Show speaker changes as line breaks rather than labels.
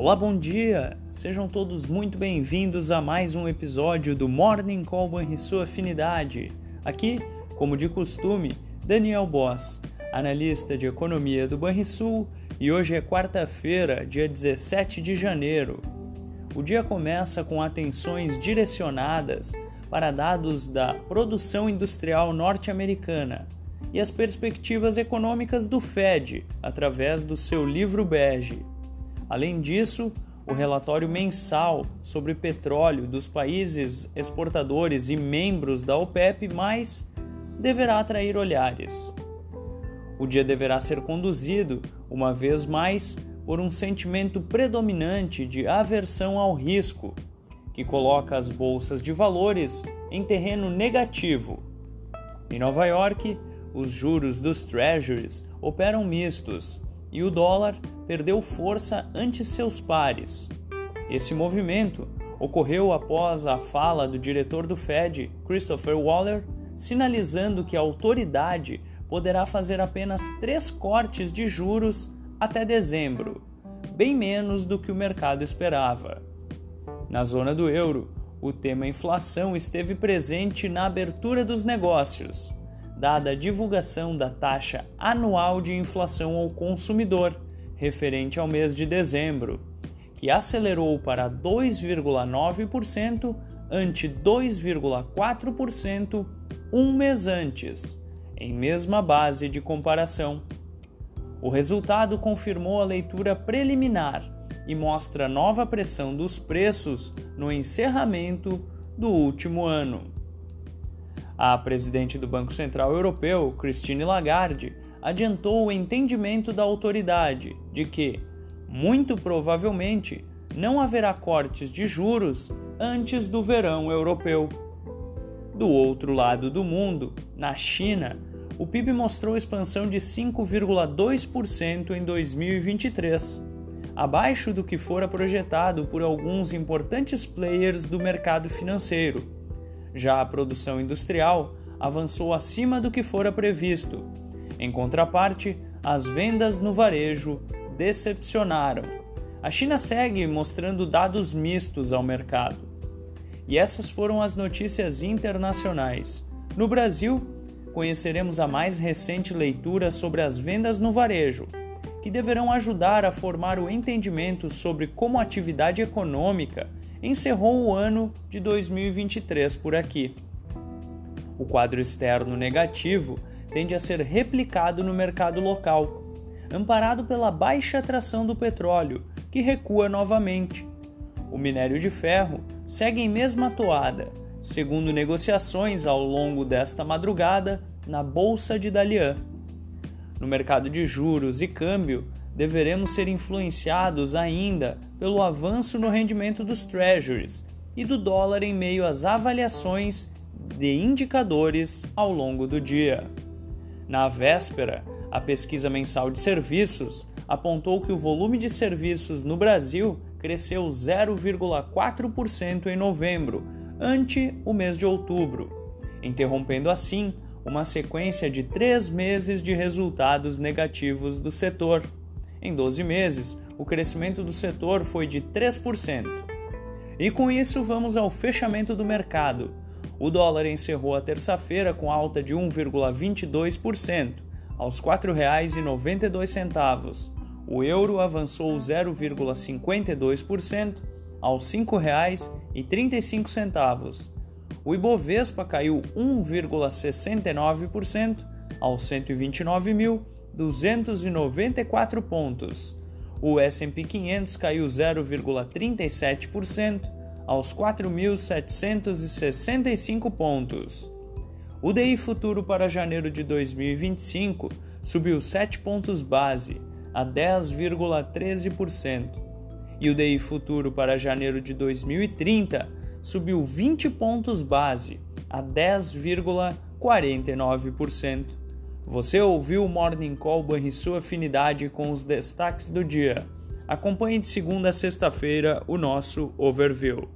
Olá, bom dia! Sejam todos muito bem-vindos a mais um episódio do Morning Call sua afinidade. Aqui, como de costume, Daniel Boss, analista de economia do Banrisul, e hoje é quarta-feira, dia 17 de janeiro. O dia começa com atenções direcionadas para dados da produção industrial norte-americana e as perspectivas econômicas do Fed através do seu livro bege. Além disso, o relatório mensal sobre petróleo dos países exportadores e membros da OPEP, deverá atrair olhares. O dia deverá ser conduzido, uma vez mais, por um sentimento predominante de aversão ao risco, que coloca as bolsas de valores em terreno negativo. Em Nova York, os juros dos treasuries operam mistos e o dólar perdeu força ante seus pares. Esse movimento ocorreu após a fala do diretor do Fed, Christopher Waller, sinalizando que a autoridade poderá fazer apenas três cortes de juros até dezembro, bem menos do que o mercado esperava. Na zona do euro, o tema inflação esteve presente na abertura dos negócios dada a divulgação da taxa anual de inflação ao consumidor, referente ao mês de dezembro, que acelerou para 2,9% ante 2,4% um mês antes, em mesma base de comparação. O resultado confirmou a leitura preliminar e mostra nova pressão dos preços no encerramento do último ano. A presidente do Banco Central Europeu, Christine Lagarde, adiantou o entendimento da autoridade de que, muito provavelmente, não haverá cortes de juros antes do verão europeu. Do outro lado do mundo, na China, o PIB mostrou expansão de 5,2% em 2023, abaixo do que fora projetado por alguns importantes players do mercado financeiro já a produção industrial avançou acima do que fora previsto. Em contraparte, as vendas no varejo decepcionaram. A China segue mostrando dados mistos ao mercado. E essas foram as notícias internacionais. No Brasil, conheceremos a mais recente leitura sobre as vendas no varejo, que deverão ajudar a formar o entendimento sobre como a atividade econômica encerrou o ano de 2023 por aqui. O quadro externo negativo tende a ser replicado no mercado local, amparado pela baixa atração do petróleo, que recua novamente. O minério de ferro segue em mesma toada, segundo negociações ao longo desta madrugada na Bolsa de Dalian. No mercado de juros e câmbio, deveremos ser influenciados ainda pelo avanço no rendimento dos treasuries e do dólar em meio às avaliações de indicadores ao longo do dia. Na véspera, a pesquisa mensal de serviços apontou que o volume de serviços no Brasil cresceu 0,4% em novembro, ante o mês de outubro, interrompendo assim uma sequência de três meses de resultados negativos do setor. Em 12 meses, o crescimento do setor foi de 3%. E com isso, vamos ao fechamento do mercado. O dólar encerrou a terça-feira com alta de 1,22%, aos R$ 4,92. O euro avançou 0,52%, aos R$ 5,35. O Ibovespa caiu 1,69%, aos 129 mil 294 pontos. O S&P 500 caiu 0,37% aos 4.765 pontos. O DI futuro para janeiro de 2025 subiu 7 pontos base a 10,13%, e o DI futuro para janeiro de 2030 subiu 20 pontos base a 10,49%. Você ouviu o Morning Call sua Afinidade com os destaques do dia. Acompanhe de segunda a sexta-feira o nosso overview.